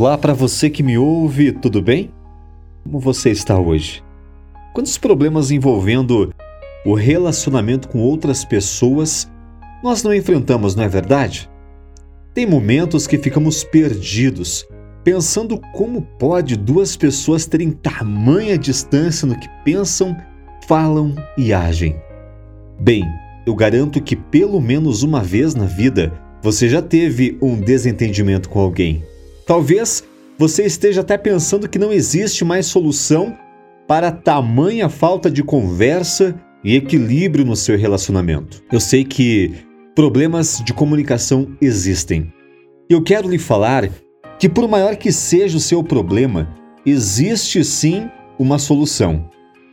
Olá para você que me ouve, tudo bem? Como você está hoje? Quantos problemas envolvendo o relacionamento com outras pessoas nós não enfrentamos, não é verdade? Tem momentos que ficamos perdidos, pensando como pode duas pessoas terem tamanha distância no que pensam, falam e agem. Bem, eu garanto que pelo menos uma vez na vida você já teve um desentendimento com alguém. Talvez você esteja até pensando que não existe mais solução para tamanha falta de conversa e equilíbrio no seu relacionamento. Eu sei que problemas de comunicação existem. Eu quero lhe falar que, por maior que seja o seu problema, existe sim uma solução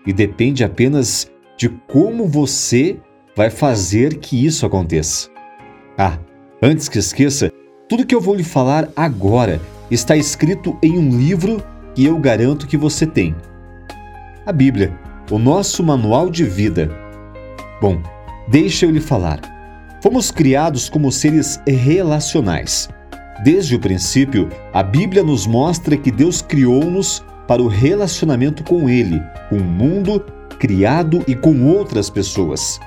e depende apenas de como você vai fazer que isso aconteça. Ah, antes que esqueça, tudo que eu vou lhe falar agora está escrito em um livro que eu garanto que você tem a Bíblia, o nosso manual de vida. Bom, deixa eu lhe falar. Fomos criados como seres relacionais. Desde o princípio, a Bíblia nos mostra que Deus criou-nos para o relacionamento com Ele, com o mundo criado e com outras pessoas.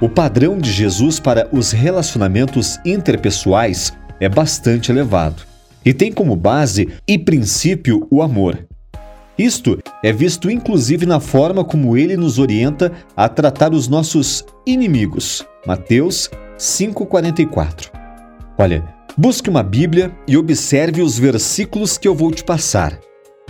O padrão de Jesus para os relacionamentos interpessoais é bastante elevado e tem como base e princípio o amor. Isto é visto inclusive na forma como ele nos orienta a tratar os nossos inimigos. Mateus 5:44. Olha, busque uma Bíblia e observe os versículos que eu vou te passar.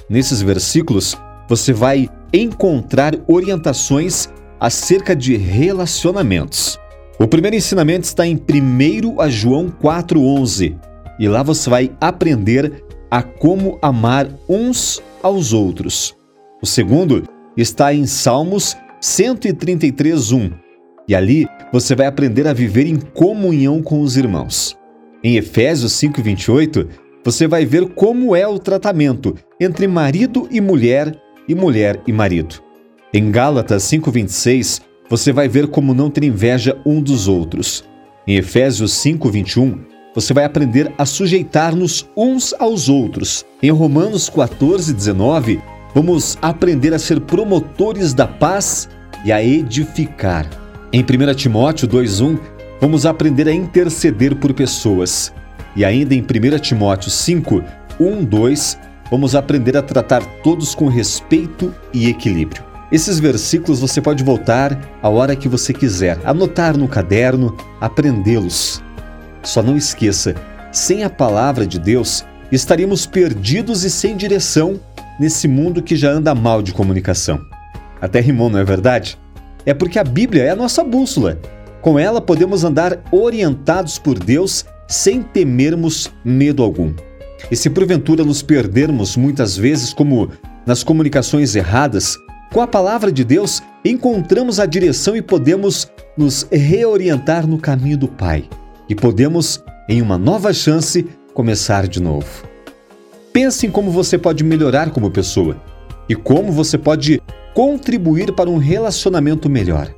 Nesses versículos, você vai encontrar orientações acerca de relacionamentos. O primeiro ensinamento está em 1 a João 4:11, e lá você vai aprender a como amar uns aos outros. O segundo está em Salmos 133:1. E ali você vai aprender a viver em comunhão com os irmãos. Em Efésios 5:28, você vai ver como é o tratamento entre marido e mulher e mulher e marido. Em Gálatas 5:26, você vai ver como não ter inveja um dos outros. Em Efésios 5:21, você vai aprender a sujeitar-nos uns aos outros. Em Romanos 14, 19, vamos aprender a ser promotores da paz e a edificar. Em 1 Timóteo 2,1, vamos aprender a interceder por pessoas. E ainda em 1 Timóteo 5, 1, 2, vamos aprender a tratar todos com respeito e equilíbrio. Esses versículos você pode voltar a hora que você quiser, anotar no caderno, aprendê-los. Só não esqueça, sem a palavra de Deus, estaríamos perdidos e sem direção nesse mundo que já anda mal de comunicação. Até rimou, não é verdade? É porque a Bíblia é a nossa bússola. Com ela podemos andar orientados por Deus sem temermos medo algum. E se porventura nos perdermos muitas vezes, como nas comunicações erradas, com a palavra de Deus encontramos a direção e podemos nos reorientar no caminho do Pai e podemos, em uma nova chance, começar de novo. Pense em como você pode melhorar como pessoa e como você pode contribuir para um relacionamento melhor.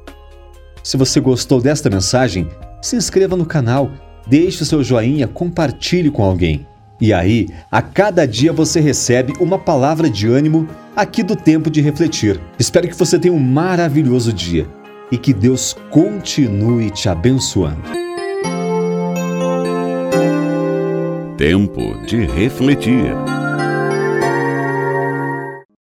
Se você gostou desta mensagem, se inscreva no canal, deixe o seu joinha, compartilhe com alguém. E aí, a cada dia você recebe uma palavra de ânimo aqui do Tempo de Refletir. Espero que você tenha um maravilhoso dia e que Deus continue te abençoando. Tempo de refletir.